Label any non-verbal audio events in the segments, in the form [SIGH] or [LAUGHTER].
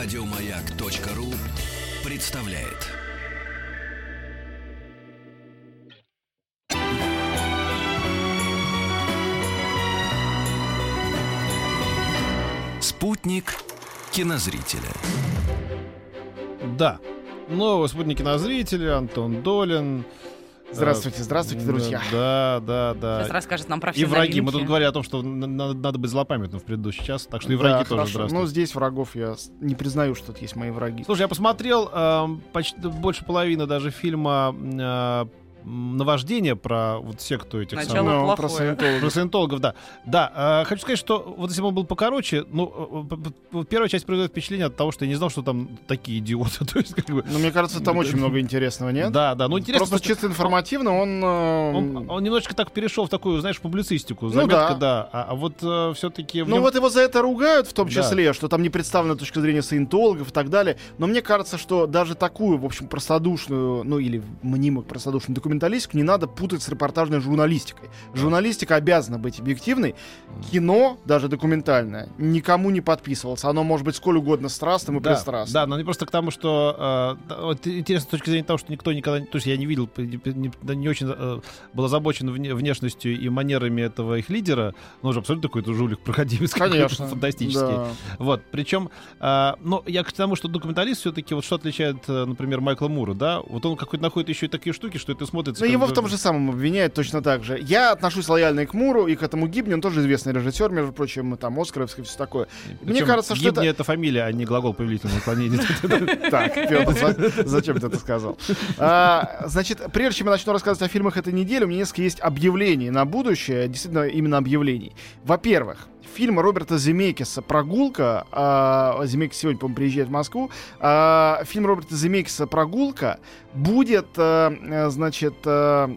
Радиомаяк.ру представляет. Спутник кинозрителя. Да. Новый спутник кинозрителя, Антон Долин. Здравствуйте, здравствуйте, друзья. Да, да, да. Сейчас расскажет нам про все И враги. Мы новинки. тут говорили о том, что надо быть злопамятным в предыдущий час, так что и Да, враги тоже хорошо. здравствуйте. Ну, здесь врагов я не признаю, что тут есть мои враги. Слушай, я посмотрел эм, почти больше половины даже фильма э, «Наваждение» про вот секту этих Начало самых... Ну, про саентологов. Про саентологов, да. Да, э, хочу сказать, что вот если бы он был покороче, ну, э, п- первая часть производит впечатление от того, что я не знал, что там такие идиоты. [LAUGHS] То есть, как бы... Ну, мне кажется, там очень много интересного, нет? Да, да, ну интересно. Просто чисто информативно он... э, Он, он немножечко так перешел в такую, знаешь, публицистику. Ну Заметка, да. да. А, а вот все-таки... Ну вот его за это ругают, в том Да. числе, что там не представлена точка зрения саентологов и так далее. Но мне кажется, что даже такую, в общем, простодушную, ну или мнимо простодушную документалистику не надо путать с репортажной журналистикой. Журналистика обязана быть объективной. Кино, даже документальное, никому не подписывался. Оно может быть сколь угодно страстным и да, пристрастным. да, но не просто к тому, что э, вот интересно с точки зрения того, что никто никогда, то есть я не видел, не, не- не очень э, был озабочен вне- внешностью и манерами этого их лидера, но уже абсолютно какой-то жулик проходимец, Конечно. фантастический. Да. Вот, причем, э, ну, я к тому, что документалист все-таки, вот что отличает, э, например, Майкла Мура, да, вот он какой-то находит еще и такие штуки, что это смотрится... Но его в том же самом обвиняют точно так же. Я отношусь лояльно и к Муру, и к этому Гибни. Он тоже известный режиссер, между прочим, там, Оскаровский, все такое. Мне Причем кажется, что Гибни это... это фамилия, а не глагол повелительного наклонения. [LAUGHS] Так, Петр, зачем ты это сказал? А, Значит, прежде чем я начну рассказывать о фильмах этой недели, у меня несколько есть объявлений на будущее, действительно, именно объявлений. Во-первых, фильм Роберта Земекиса «Прогулка». а, Земекис сегодня, по-моему, приезжает в Москву. А, Фильм Роберта Земекиса «Прогулка» будет, э, значит, э,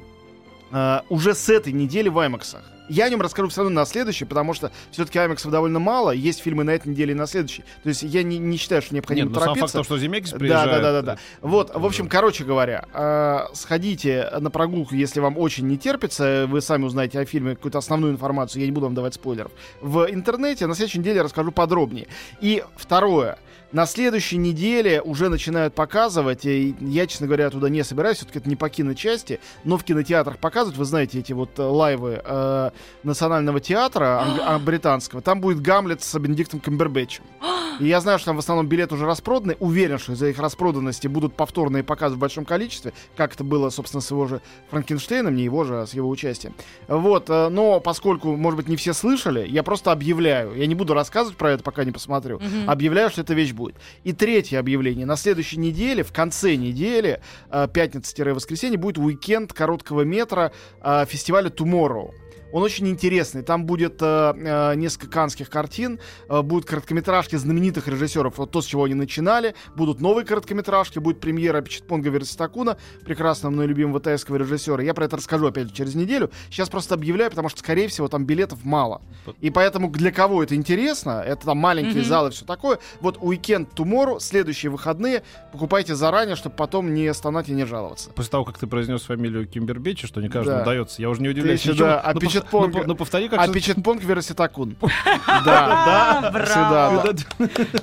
э, уже с этой недели в Аймаксах. Я о нем расскажу все равно на следующей, потому что все-таки Аймаксов довольно мало. Есть фильмы на этой неделе и на следующей. То есть я не, не считаю, что необходимо Нет, ну сам торопиться. факт того, что Земекис Да, приезжает... да, да, да, да. Вот, это в общем, короче говоря, э, сходите на прогулку, если вам очень не терпится, вы сами узнаете о фильме какую-то основную информацию, я не буду вам давать спойлеров, в интернете, на следующей неделе расскажу подробнее. И второе, на следующей неделе уже начинают показывать, и я, честно говоря, туда не собираюсь, все-таки это не по киночасти, но в кинотеатрах показывают, вы знаете, эти вот э, лайвы э, Национального театра анг- [GASPS] а, британского, там будет Гамлет с Бенедиктом Камбербэтчем. [GASPS] И я знаю, что там в основном билеты уже распроданы. Уверен, что из-за их распроданности будут повторные показы в большом количестве, как это было, собственно, с его же Франкенштейном, не его же, а с его участием. Вот, э, но поскольку, может быть, не все слышали, я просто объявляю. Я не буду рассказывать про это, пока не посмотрю. Мгм. Объявляю, что эта вещь будет. И третье объявление. На следующей неделе, в конце недели, э, пятница-воскресенье, будет уикенд короткого метра э, фестиваля Tomorrow. Он очень интересный. Там будет э, э, несколько канских картин, э, будут короткометражки знаменитых режиссеров. Вот то, с чего они начинали. Будут новые короткометражки, будет премьера Пичетпонга Верситакуна, прекрасного мной любимого тайского режиссера. Я про это расскажу опять же через неделю. Сейчас просто объявляю, потому что, скорее всего, там билетов мало. И поэтому для кого это интересно, это там маленькие Мгм. залы и все такое. Вот уикенд Tomorrow, следующие выходные, покупайте заранее, чтобы потом не стонать и не жаловаться. После того, как ты произнес фамилию Кимбербечи, что не каждому Да. удается, я уже не удивляюсь. еще, да, а Ну, Пичетпонга- ну, Ну, повтори, как А всё- Пичетпонг Верситакун. [LAUGHS] Да, да, Браво.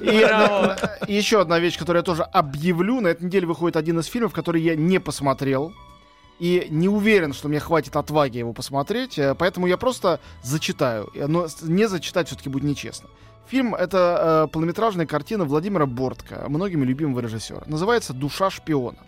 И э, и еще одна вещь, которую я тоже объявлю. На этой неделе выходит один из фильмов, который я не посмотрел. И не уверен, что мне хватит отваги его посмотреть. э, Поэтому я просто зачитаю. Э, Но не зачитать все-таки будет нечестно. Фильм — это э, полнометражная картина Владимира Бортко, многими любимого режиссера. Называется «Душа шпиона».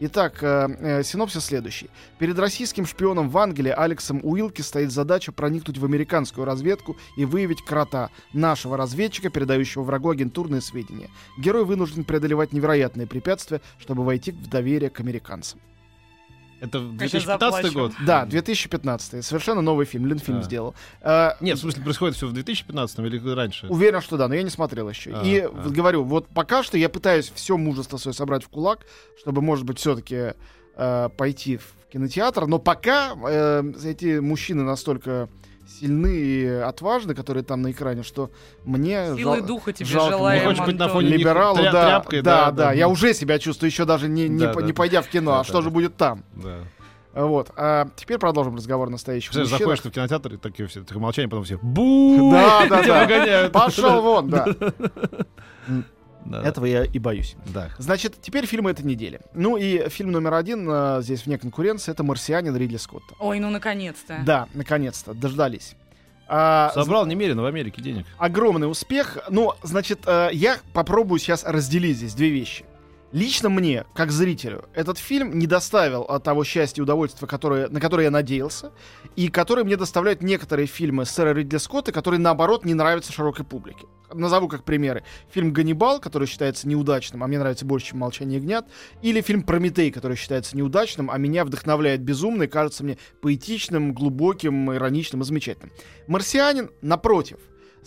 Итак, э, э, синопсис следующий. Перед российским шпионом в Англии Алексом Уилки стоит задача проникнуть в американскую разведку и выявить крота, нашего разведчика, передающего врагу агентурные сведения. Герой вынужден преодолевать невероятные препятствия, чтобы войти в доверие к американцам. Это я 2015 заплачу. год? Да, 2015. Совершенно новый фильм. Линфильм А. сделал. Э, Нет, в смысле, происходит все в 2015 или раньше? Уверен, что да, но я не смотрел еще. А, и а. вот говорю, вот пока что я пытаюсь все мужество свое собрать в кулак, чтобы, может быть, все-таки пойти в кинотеатр. Но пока э, эти мужчины настолько сильны и отважны, которые там на экране, что мне Силы жал- духа тебе жалко. желаем, Не хочешь быть на фоне либералу, тря- да, тряпкой, да, да, да, да. я уже себя чувствую, еще даже не, не, Да, по- да, не пойдя в кино, Да, а да, что да. же будет там? Да. Вот. А теперь продолжим разговор настоящих мужчин. заходишь ты в кинотеатр, и такие все, такое молчание, потом все [LAUGHS] бу Да, [LAUGHS] да, да. выгоняют. Пошел вон, да. [LAUGHS] Да, Этого я и боюсь. Да. Значит, теперь фильмы этой недели. Ну и фильм номер один э, здесь вне конкуренции это «Марсианин» Ридли Скотта. Ой, ну наконец-то. Да, наконец-то, дождались. А, Собрал немерено в Америке денег. огромный успех. Ну, значит, э, я попробую сейчас разделить здесь две вещи. Лично мне, как зрителю, этот фильм не доставил от того счастья и удовольствия, которое, на которое я надеялся, и которые мне доставляют некоторые фильмы сэра Ридли Скотта, которые, наоборот, не нравятся широкой публике. Назову как примеры. Фильм «Ганнибал», который считается неудачным, а мне нравится больше, чем «Молчание ягнят», или фильм «Прометей», который считается неудачным, а меня вдохновляет безумно и кажется мне поэтичным, глубоким, ироничным и замечательным. «Марсианин», напротив,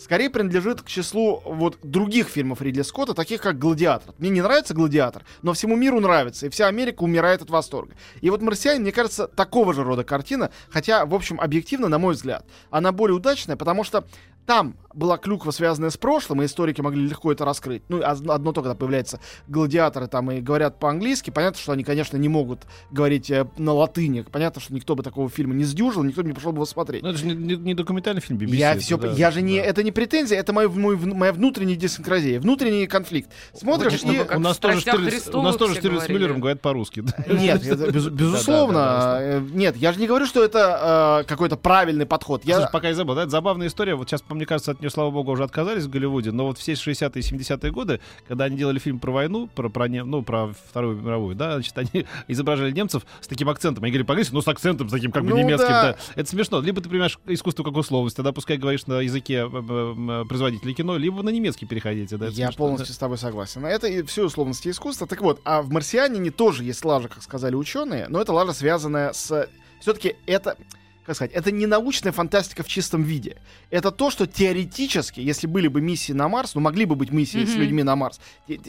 скорее принадлежит к числу вот других фильмов Ридли Скотта, таких как «Гладиатор». Мне не нравится «Гладиатор», но всему миру нравится, и вся Америка умирает от восторга. И вот «Марсианин», мне кажется, такого же рода картина, хотя, в общем, объективно, на мой взгляд, она более удачная, потому что там была клюква, связанная с прошлым, и историки могли легко это раскрыть. Ну, одно, одно то, когда появляются гладиаторы там и говорят по-английски, понятно, что они, конечно, не могут говорить э, на латыни. Понятно, что никто бы такого фильма не сдюжил, никто бы не пошел бы его смотреть. Ну, это же не, не- не документальный фильм BBC. Я это, все, да, я же не, да. это не претензия, это мой, мой моя внутренняя дисинкразия, внутренний конфликт. Смотришь и вы как У нас тоже «Страстях Штирлиц, у Христовых» нас тоже Штирлиц. Миллером говорят по-русски. да. нет, без- безусловно, Да-да-да, э, нет, я же не говорю, что это э, какой-то правильный подход. Я, Слушай, пока я забыл, да, это забавная история. Вот сейчас, мне кажется, от нее, слава богу, уже отказались в Голливуде. Но вот все 60-е и 70-е годы, когда они делали фильм про войну, про, про, ну, про Вторую мировую, да, значит, они [LAUGHS] изображали немцев с таким акцентом. Они говорили по-английски, но с акцентом, таким как бы Ну немецким. да. Да. Это смешно. Либо ты понимаешь искусство как условность, тогда пускай говоришь на языке э, э, производителя кино, либо на немецкий переходите. Да, Я смешно, полностью с тобой согласен. Это и все условности искусства. Так вот, а в «Марсианине» тоже есть лажа, как сказали ученые, но это лажа, связанная с... Все-таки это... Как сказать, это не научная фантастика в чистом виде. Это то, что теоретически, если были бы миссии на Марс, ну могли бы быть миссии с Мгм. людьми на Марс,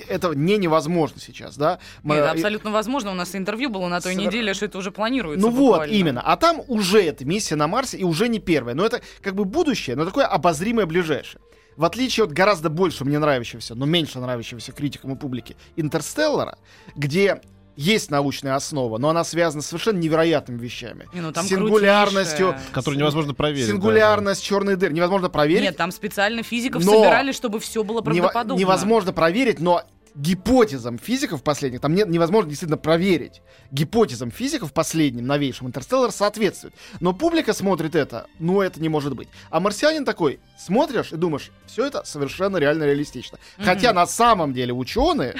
это не невозможно сейчас, да? Мы- Нет, абсолютно возможно. У нас интервью было на той Свер- неделе, что это уже планируется. Ну вот, буквально. именно. А там уже эта миссия на Марсе и уже не первая. Но это как бы будущее, но такое обозримое ближайшее. В отличие от гораздо больше мне нравящегося, но меньше нравящегося критикам и публике Интерстеллара, где есть научная основа, но она связана с совершенно невероятными вещами. Не, ну там Сингулярностью, крутейшее. Который невозможно проверить. да, Сингулярность черной дыры невозможно проверить. Нет, там специально физиков Но собирали, чтобы все было правдоподобно. невозможно проверить, но гипотезам физиков последних, там нет, невозможно действительно проверить. Гипотезам физиков последним, новейшим, Интерстеллар соответствует. Но публика смотрит это, ну это не может быть. А марсианин такой, смотришь и думаешь, все это совершенно реально реалистично. Хотя на самом деле ученые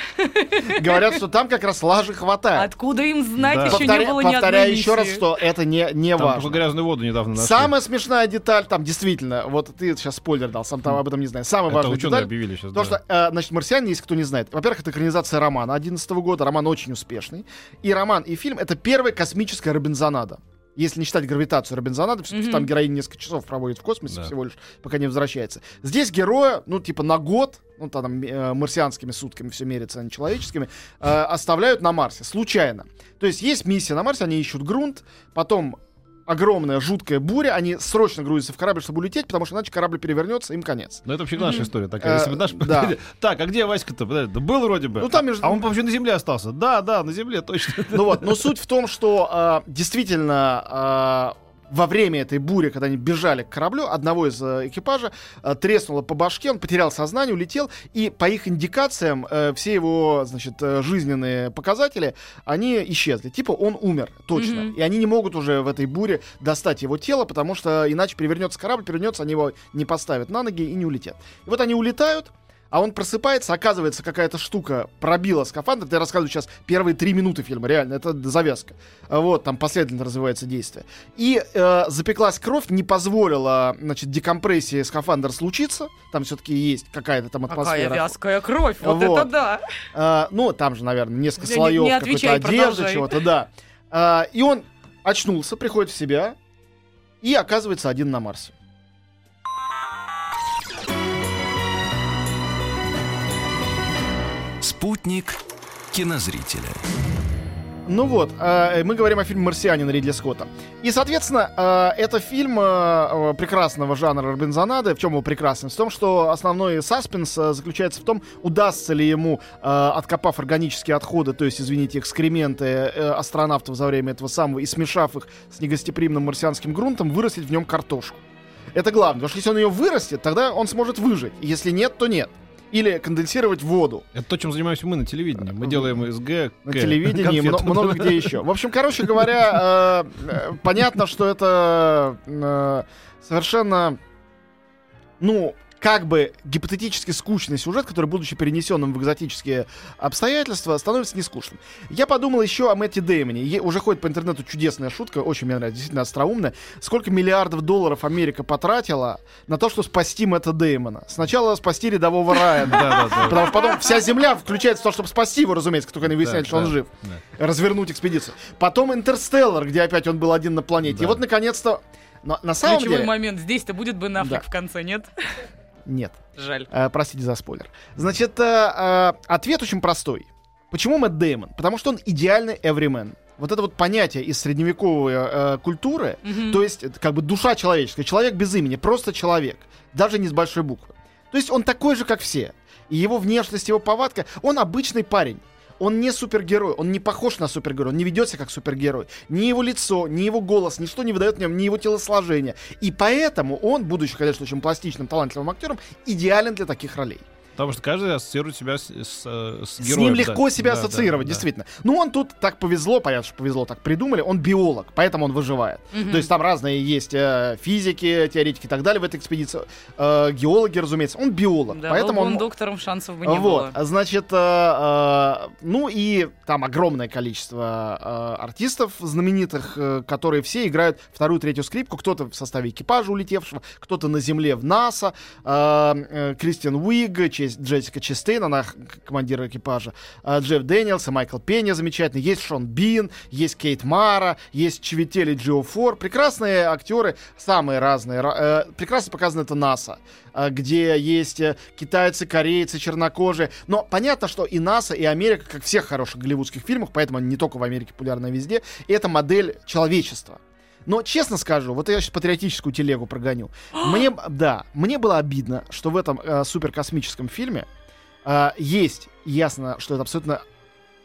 говорят, что там как раз лажи хватает. Откуда им знать, Да. еще Повторя- не было ни одной повторяю еще раз, что это не, не Там важно. грязную воду недавно нашли. Самая смешная деталь, там действительно, вот ты сейчас спойлер дал, сам там об этом не знаю. Самая Это важная ученые деталь, объявили сейчас. То, да. что, э, значит, «Марсианин», если кто не знает, во-первых, это экранизация романа 11 года, роман очень успешный. И роман, и фильм — это первая космическая Робинзонада. Если не считать гравитацию Робинзонада, все-таки Мгм. там героиня несколько часов проводит в космосе Да. всего лишь, пока не возвращается. Здесь героя, ну, типа на год, ну, там э, марсианскими сутками все мерится, а не человеческими, э, оставляют на Марсе, случайно. То есть есть миссия на Марсе, они ищут грунт, потом огромная жуткая буря, они срочно грузятся в корабль, чтобы улететь, потому что иначе корабль перевернется, им конец. Ну, это вообще наша история такая. Если бы Э, наш... да. [LAUGHS] Так, а где Васька-то? Подожди, Да был вроде бы. Ну, там между- А он вообще на земле остался. Да, да, на земле, точно. Ну вот, но суть в том, что а, действительно а, во время этой бури, когда они бежали к кораблю, одного из э, экипажа э, треснуло по башке, он потерял сознание, улетел, и по их индикациям э, все его, значит, э, жизненные показатели, они исчезли. Типа он умер, точно. Мгм. И они не могут уже в этой буре достать его тело, потому что иначе перевернется корабль, перевернется, они его не поставят на ноги и не улетят. И вот они улетают, а он просыпается, оказывается, какая-то штука пробила скафандр. Я рассказываю сейчас первые три минуты фильма, реально, это завязка. Вот, там последовательно развивается действие. И э, запеклась кровь, не позволила, значит, декомпрессии скафандра случиться. Там все-таки есть какая-то там Какая атмосфера. вязкая кровь, вот, Вот. это да. А, ну, там же, наверное, несколько Не- слоев не какой-то отвечай, одежды, чего-то, да. А, и он очнулся, приходит в себя и оказывается один на Марсе. Спутник кинозрителя. Ну вот, э, мы говорим о фильме «Марсианин» Ридли Скотта. И, соответственно, э, это фильм э, прекрасного жанра Робинзонады. В чем его прекрасность? В том, что основной саспенс заключается в том, удастся ли ему, откопав органические отходы, то есть, извините, экскременты астронавтов за время этого самого, и смешав их с негостеприимным марсианским грунтом, вырастить в нем картошку. Это главное, потому что если он ее вырастет, тогда он сможет выжить. Если нет, то нет. Или конденсировать воду Это то, чем занимаемся мы на телевидении. Мы делаем СГ, на телевидении и мно- конфеты. много где [LAUGHS] еще. В общем, короче говоря, э, э, понятно, что это э, совершенно, ну, как бы гипотетически скучный сюжет, который, будучи перенесенным в экзотические обстоятельства, становится нескучным. Я подумал еще о Мэтте Деймоне. Е- уже ходит по интернету чудесная шутка, очень мне нравится, действительно остроумная. Сколько миллиардов долларов Америка потратила на то, что спасти Мэтта Деймона? Сначала спасти рядового Райана. Да, да, да. Потому что потом вся земля включается в то, чтобы спасти его, разумеется, как только они выясняют, что он жив. Развернуть экспедицию. Потом Интерстеллар, где опять он был один на планете. И вот, наконец-то... Но на самом Ключевой деле... момент. Здесь-то будет Бен Аффлек Да. в конце, нет? Нет. Жаль. Э, простите за спойлер. Значит, э, э, ответ очень простой. Почему Мэтт Дэймон? Потому что он идеальный everyman. Вот это вот понятие из средневековой э, культуры, Мгм. то есть как бы душа человеческая, человек без имени, просто человек, даже не с большой буквы. То есть он такой же, как все. И его внешность, его повадка, он обычный парень. Он не супергерой, он не похож на супергероя, он не ведет себя как супергерой. Ни его лицо, ни его голос, ничто не выдает в нем, ни его телосложение. И поэтому он, будучи, конечно, очень пластичным, талантливым актером, идеален для таких ролей. Потому что каждый ассоциирует себя с, с, э, с С героем. ним да. легко себя Да, да, ассоциировать, да. действительно. Ну, он тут так повезло, понятно, что повезло, так придумали. Он биолог, поэтому он выживает. Мгм. То есть там разные есть э, физики, теоретики и так далее в этой экспедиции. Э, геологи, разумеется. Он биолог, Да, поэтому был бы он... он доктором, шансов бы не вот, было. значит, э, э, ну и там огромное количество э, артистов знаменитых, э, которые все играют вторую, третью скрипку. Кто-то в составе экипажа улетевшего, кто-то на земле в НАСА. Э, э, Кристен Уиг, Чес- Джессика Честейн, она командир экипажа. э, Джефф Дэниелс, и Майкл Пенья замечательный. Есть Шон Бин, есть Кейт Мара, есть Чиветел Эджиофор. Прекрасные актеры, самые разные. Ра- э, прекрасно показано это НАСА э, где есть э, китайцы, корейцы, чернокожие. Но понятно, что и НАСА, и Америка, как в всех хороших голливудских фильмах, поэтому они не только в Америке популярны, а везде, это модель человечества. Но честно скажу, вот я сейчас патриотическую телегу прогоню. [GASPS] Мне, да, мне было обидно, что в этом э, суперкосмическом фильме э, есть ясно, что это абсолютно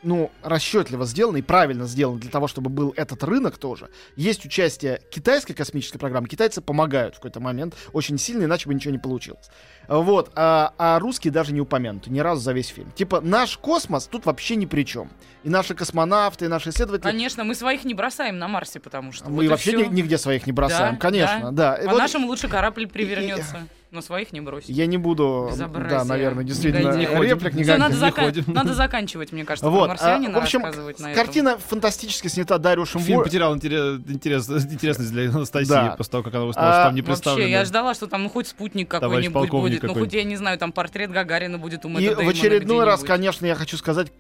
ну, расчетливо сделано и правильно сделано для того, чтобы был этот рынок тоже. Есть участие китайской космической программы. Китайцы помогают в какой-то момент очень сильно, иначе бы ничего не получилось. Вот. А, а русские даже не упомянуты ни разу за весь фильм. Типа, наш космос тут вообще ни при чем. И наши космонавты, и наши исследователи. Конечно, мы своих не бросаем на Марсе, потому что... Мы вот и вообще ни- нигде своих не бросаем, Да, конечно, да. И По вот лучше корабль привернется, но своих не бросит. Я не буду, Безобразие. да, наверное, действительно, Не реплик никаких. надо, не зака- ходим. надо заканчивать, мне кажется, Вот, про марсианина а, в общем, на картина фантастически снята Дариушем Фильм Во- потерял интерес, интерес, интересность для Анастасии Да. после того, как она узнала, А, что там не этом. Вообще, представлено. я ждала, что там ну хоть спутник какой-нибудь полковник будет, ну хоть, я не знаю, там портрет Гагарина будет у Мэтта И в очередной раз, конечно, я хочу сказать,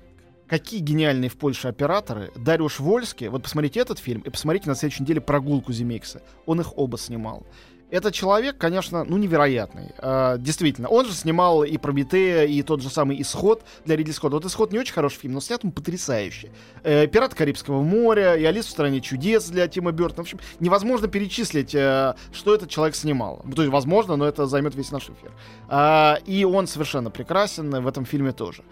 какие гениальные в Польше операторы. Дариуш Вольский, вот посмотрите этот фильм и посмотрите на следующей неделе «Прогулку Земекса». Он их оба снимал. Этот человек, конечно, ну, невероятный. А, действительно. Он же снимал и «Прометея», и тот же самый «Исход» для Ридли Скотта. Вот «Исход» не очень хороший фильм, но снят он потрясающе. Э, «Пираты Карибского моря», и «Алиса в стране чудес» для Тима Бертона. В общем, невозможно перечислить, э, что этот человек снимал. То есть, возможно, но это займет весь наш эфир. А, и он совершенно прекрасен в этом фильме тоже.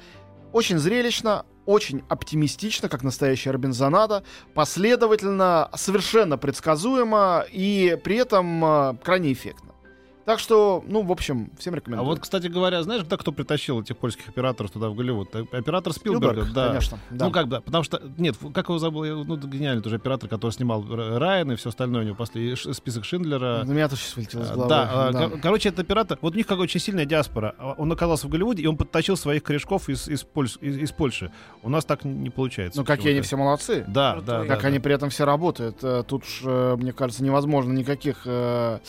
Очень зрелищно, очень оптимистично, как настоящая Робинзонада, последовательно, совершенно предсказуемо и при этом э, крайне эффектно. Так что, ну, в общем, всем А рекомендую. вот, кстати говоря, знаешь, да, кто притащил этих польских операторов туда в Голливуд? Э, Оператор Спилберга, Спилберг, да. конечно. да. Ну как бы, потому что, нет, как его забыл, я- ну гениальный тоже оператор, который снимал Райан и все остальное, у него после список Шиндлера. На меня тоже сейчас вылетело из А, головы. Да, а, да. кор- короче, этот оператор, вот у них как очень сильная диаспора. А, Он оказался в Голливуде, и он подтащил своих корешков из, из, Польш- из- из Польши. У нас так не получается. Ну, какие они все молодцы. Да, Крутой. да, да. как да. они при этом все работают. Э, Тут уж, э, мне кажется, невозможно никаких э,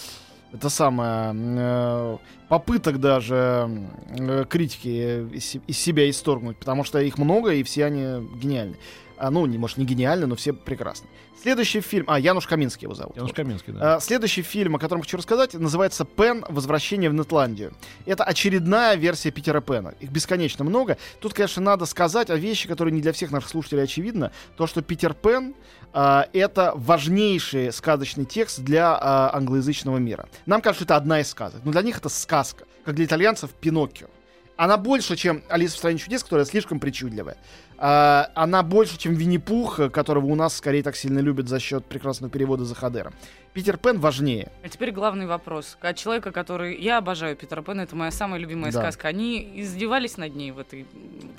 это самое э, попыток даже э, критики се- из себя исторгнуть, потому что их много и все они гениальны. А, ну, не, может, не гениальны, но все прекрасны. Следующий фильм... А, Януш Каминский его зовут. Януш Вот. Каменский, да. А, Следующий фильм, о котором хочу рассказать, называется «Пен. Возвращение в Нетландию». Это очередная версия Питера Пена. Их бесконечно много. Тут, конечно, надо сказать о вещи, которые не для всех наших слушателей очевидно. То, что Питер Пен а, это важнейший сказочный текст для а, англоязычного мира. Нам кажется, это одна из сказок. Но для них это сказка. Как для итальянцев «Пиноккио». Она больше, чем «Алиса в стране чудес», которая слишком причудливая. А, она больше, чем Винни-Пух, которого у нас скорее так сильно любят за счет прекрасного перевода за Ходера. Питер Пен важнее. А теперь главный вопрос. От человека, который... Я обожаю Питера Пэна, это моя самая любимая Да. сказка. Они издевались над ней в этой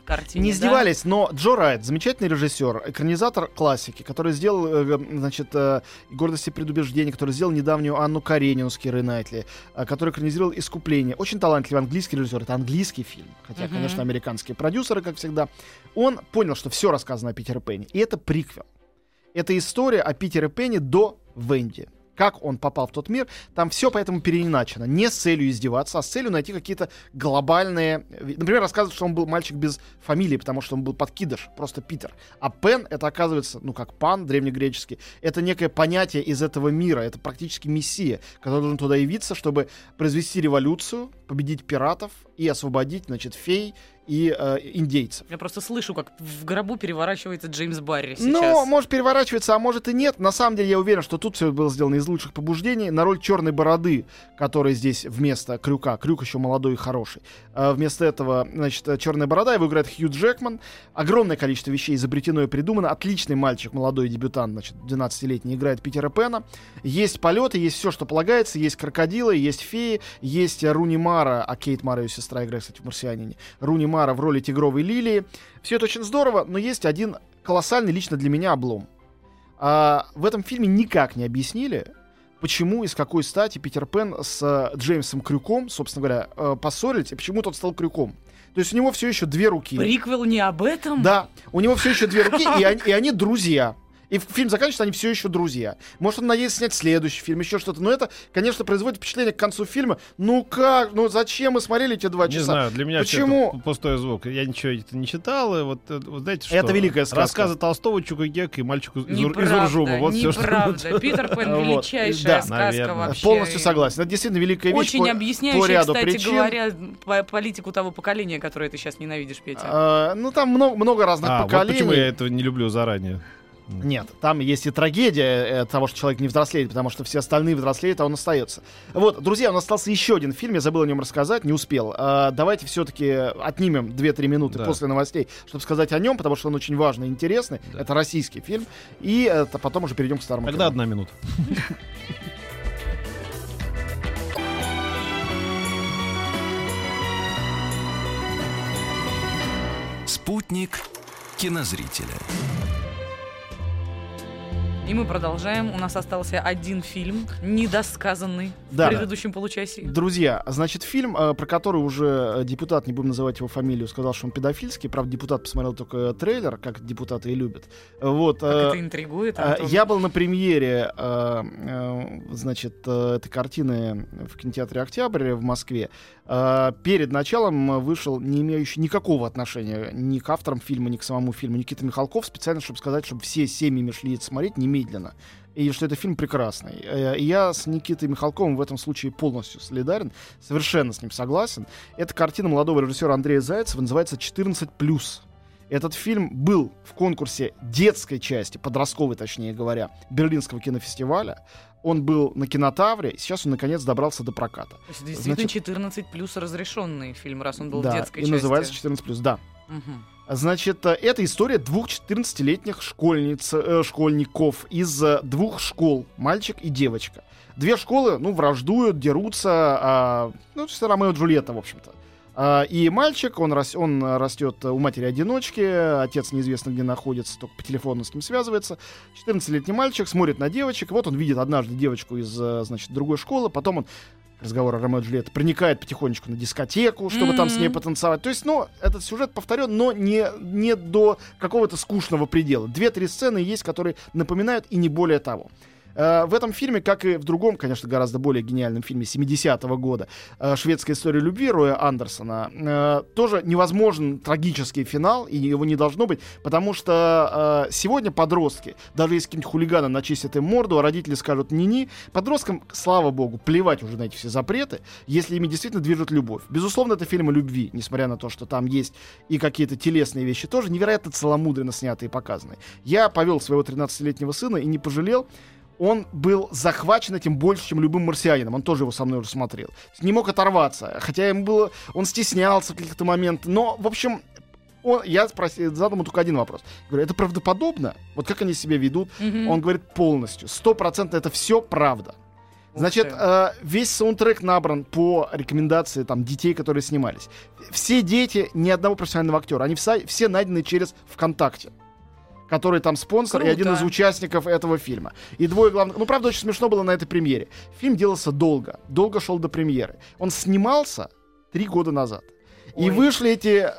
картине, Не да? издевались, но Джо Райт, замечательный режиссер, экранизатор классики, который сделал, э, значит, э, «Гордость и предубеждение», который сделал недавнюю Анну Каренину с Кирой Найтли, э, который экранизировал «Искупление». Очень талантливый английский режиссер. Это английский фильм, хотя, Мгм. конечно, американские продюсеры, как всегда. Он понял, что все рассказано о Питере Пенне, и это приквел. Это история о Питере Пенне до Венди. Как он попал в тот мир, там все поэтому переиначено. Не с целью издеваться, а с целью найти какие-то глобальные... Например, рассказывают, что он был мальчик без фамилии, потому что он был подкидыш, просто Питер. А Пен, это оказывается, ну как пан древнегреческий, это некое понятие из этого мира, это практически мессия, который должен туда явиться, чтобы произвести революцию, победить пиратов и освободить, значит, фей и э, индейцев. Я просто слышу, как в гробу переворачивается Джеймс Барри сейчас. Ну, может переворачиваться, а может и нет. На самом деле я уверен, что тут все было сделано из лучших побуждений. На роль черной бороды, который здесь вместо крюка, крюк еще молодой и хороший. а вместо этого, значит, черная борода, его играет Хью Джекман. Огромное количество вещей изобретено и придумано. Отличный мальчик, молодой дебютант, значит, 12-летний, играет Питера Пена. Есть полеты, есть все, что полагается. Есть крокодилы, есть феи, есть Руни Мара, а Кейт Мара, ее сестра, играет, кстати, в «Марсианине». Руни Мара в роли тигровой лилии. Все это очень здорово, но есть один колоссальный лично для меня облом. А, в этом фильме никак не объяснили, почему и с какой стати Питер Пен с э, Джеймсом Крюком, собственно говоря, э, поссорились, и почему тот стал Крюком. То есть у него все еще две руки. Приквел не об этом? Да, у него все еще две руки, и они, и они друзья. И фильм заканчивается, они все еще друзья. Может, он надеется снять следующий фильм, еще что-то. Но это, конечно, производит впечатление к концу фильма. Ну как? Ну зачем мы смотрели эти два Не часа? знаю, для меня Почему? это пустой звук. Я ничего это не читал. И вот, э, вот знаете что? Это великая сказка. Рассказы Толстого, Чукагек и мальчик из, из Неправда, Уржума. Вот все, что... неправда. Питер Пен [LAUGHS] Вот. величайшая Да, сказка наверное. вообще. Полностью согласен. Это действительно великая вещь. Очень по- объясняющая, по ряду кстати причин. говоря, по- политику того поколения, которое ты сейчас ненавидишь, Петя. А, ну, там много, много разных А, вот поколений. почему я этого не люблю заранее. Нет, там есть и трагедия э, того, что человек не взрослеет, потому что все остальные взрослеют, а он остается. Вот, друзья, у нас остался еще один фильм, я забыл о нем рассказать, не успел. А, давайте все-таки отнимем 2-3 минуты Да. после новостей, чтобы сказать о нем, потому что он очень важный и интересный. Да. Это российский фильм. И это потом уже перейдем к старому Тогда кино. одна минута. Спутник кинозрителя. И мы продолжаем. У нас остался один фильм, недосказанный Да. в предыдущем получасе. Друзья, значит, фильм, э, про который уже э, депутат, не будем называть его фамилию, сказал, что он педофильский. Правда, депутат посмотрел только трейлер, как депутаты и любят. Вот. Как э, это интригует, А, Антон. Я был на премьере, э, э, значит, э, этой картины в кинотеатре «Октябрь» в Москве. Э, Перед началом вышел не имеющий никакого отношения ни к авторам фильма, ни к самому фильму Никита Михалков, специально, чтобы сказать, чтобы все семьями шли это смотреть немедленно. И что это фильм прекрасный. Э, и Я с Никитой Михалковым в этом случае полностью солидарен, совершенно с ним согласен. Это картина молодого режиссера Андрея Зайцева, называется «14+.» Этот фильм был в конкурсе детской части, подростковой, точнее говоря, Берлинского кинофестиваля. Он был на кинотавре, и сейчас он наконец добрался до проката. То есть действительно Значит- 14 плюс разрешенный фильм, раз он был да, в детской и части. называется 14+, да. Мгм. Значит, э, это история двух 14-летних школьниц, э, школьников из э, двух школ, мальчик и девочка. Две школы, ну, враждуют, дерутся, а, ну, это Ромео и Джульетта, в общем-то. А, и мальчик, он, рас, он э, растет у матери-одиночки, отец неизвестно где находится, только по телефону с ним связывается. 14-летний мальчик смотрит на девочек, вот он видит однажды девочку из, э, значит, другой школы, потом он разговор о Ромео и Джульетте, проникает потихонечку на дискотеку, чтобы там с ней потанцевать. То есть, ну, этот сюжет повторен, но не, не до какого-то скучного предела. Две-три сцены есть, которые напоминают, и не более того. Э, В этом фильме, как и в другом, конечно, гораздо более гениальном фильме 70-го года э, «Шведская история любви» Роя Андерсона, э, тоже невозможен трагический финал, и его не должно быть, потому что э, сегодня подростки, даже если какие-нибудь хулиганы начистят им морду, а родители скажут «ни-ни», подросткам, слава богу, плевать уже на эти все запреты, если ими действительно движет любовь. Безусловно, это фильм о любви, несмотря на то, что там есть и какие-то телесные вещи, тоже невероятно целомудренно снятые и показанные. Я повел своего 13-летнего сына и не пожалел, он был захвачен этим больше, чем любым марсианином. Он тоже его со мной уже смотрел. Не мог оторваться. Хотя ему было... Он стеснялся в каких-то моментах. Но, в общем, Он, я спросил, задал ему только один вопрос. Говорю, это правдоподобно? Вот как они себя ведут? Мгм. Он говорит, полностью. Стопроцентно это все правда. Значит, э, весь саундтрек набран по рекомендации там детей, которые снимались. Все дети, ни одного профессионального актера, они вся- все найдены через ВКонтакте который там спонсор и Круто. один из участников этого фильма. И двое главных... Ну, правда, очень смешно было на этой премьере. Фильм делался долго. Долго шел до премьеры. Он снимался три года назад. И Ой. вышли эти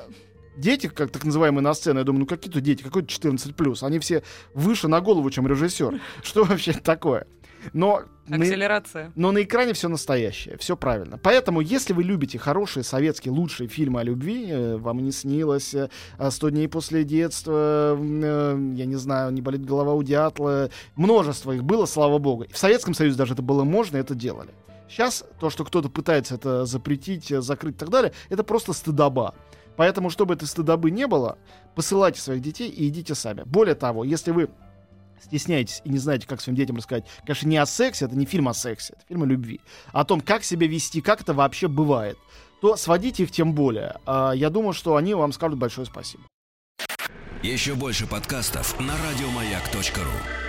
дети, как так называемые, на сцену. Я думаю, ну какие тут дети, какой 14+. Они все выше на голову, чем режиссер. Что вообще такое? Но... на- Акселерация. но на экране все настоящее, все правильно. Поэтому, если вы любите хорошие советские лучшие фильмы о любви, э, вам не снилось, э, «Сто дней после детства», э, я не знаю, «Не болит голова у дятла», множество их было, слава богу. В Советском Союзе даже это было можно, это делали. Сейчас то, что кто-то пытается это запретить, закрыть и так далее, это просто стыдоба. Поэтому, чтобы этой стыдобы не было, посылайте своих детей и идите сами. Более того, если вы стесняетесь и не знаете, как своим детям рассказать, конечно, не о сексе, это не фильм о сексе, это фильм о любви, о том, как себя вести, как это вообще бывает, то сводите их тем более. А, Я думаю, что они вам скажут большое спасибо. Еще больше подкастов на радиомаяк.ру.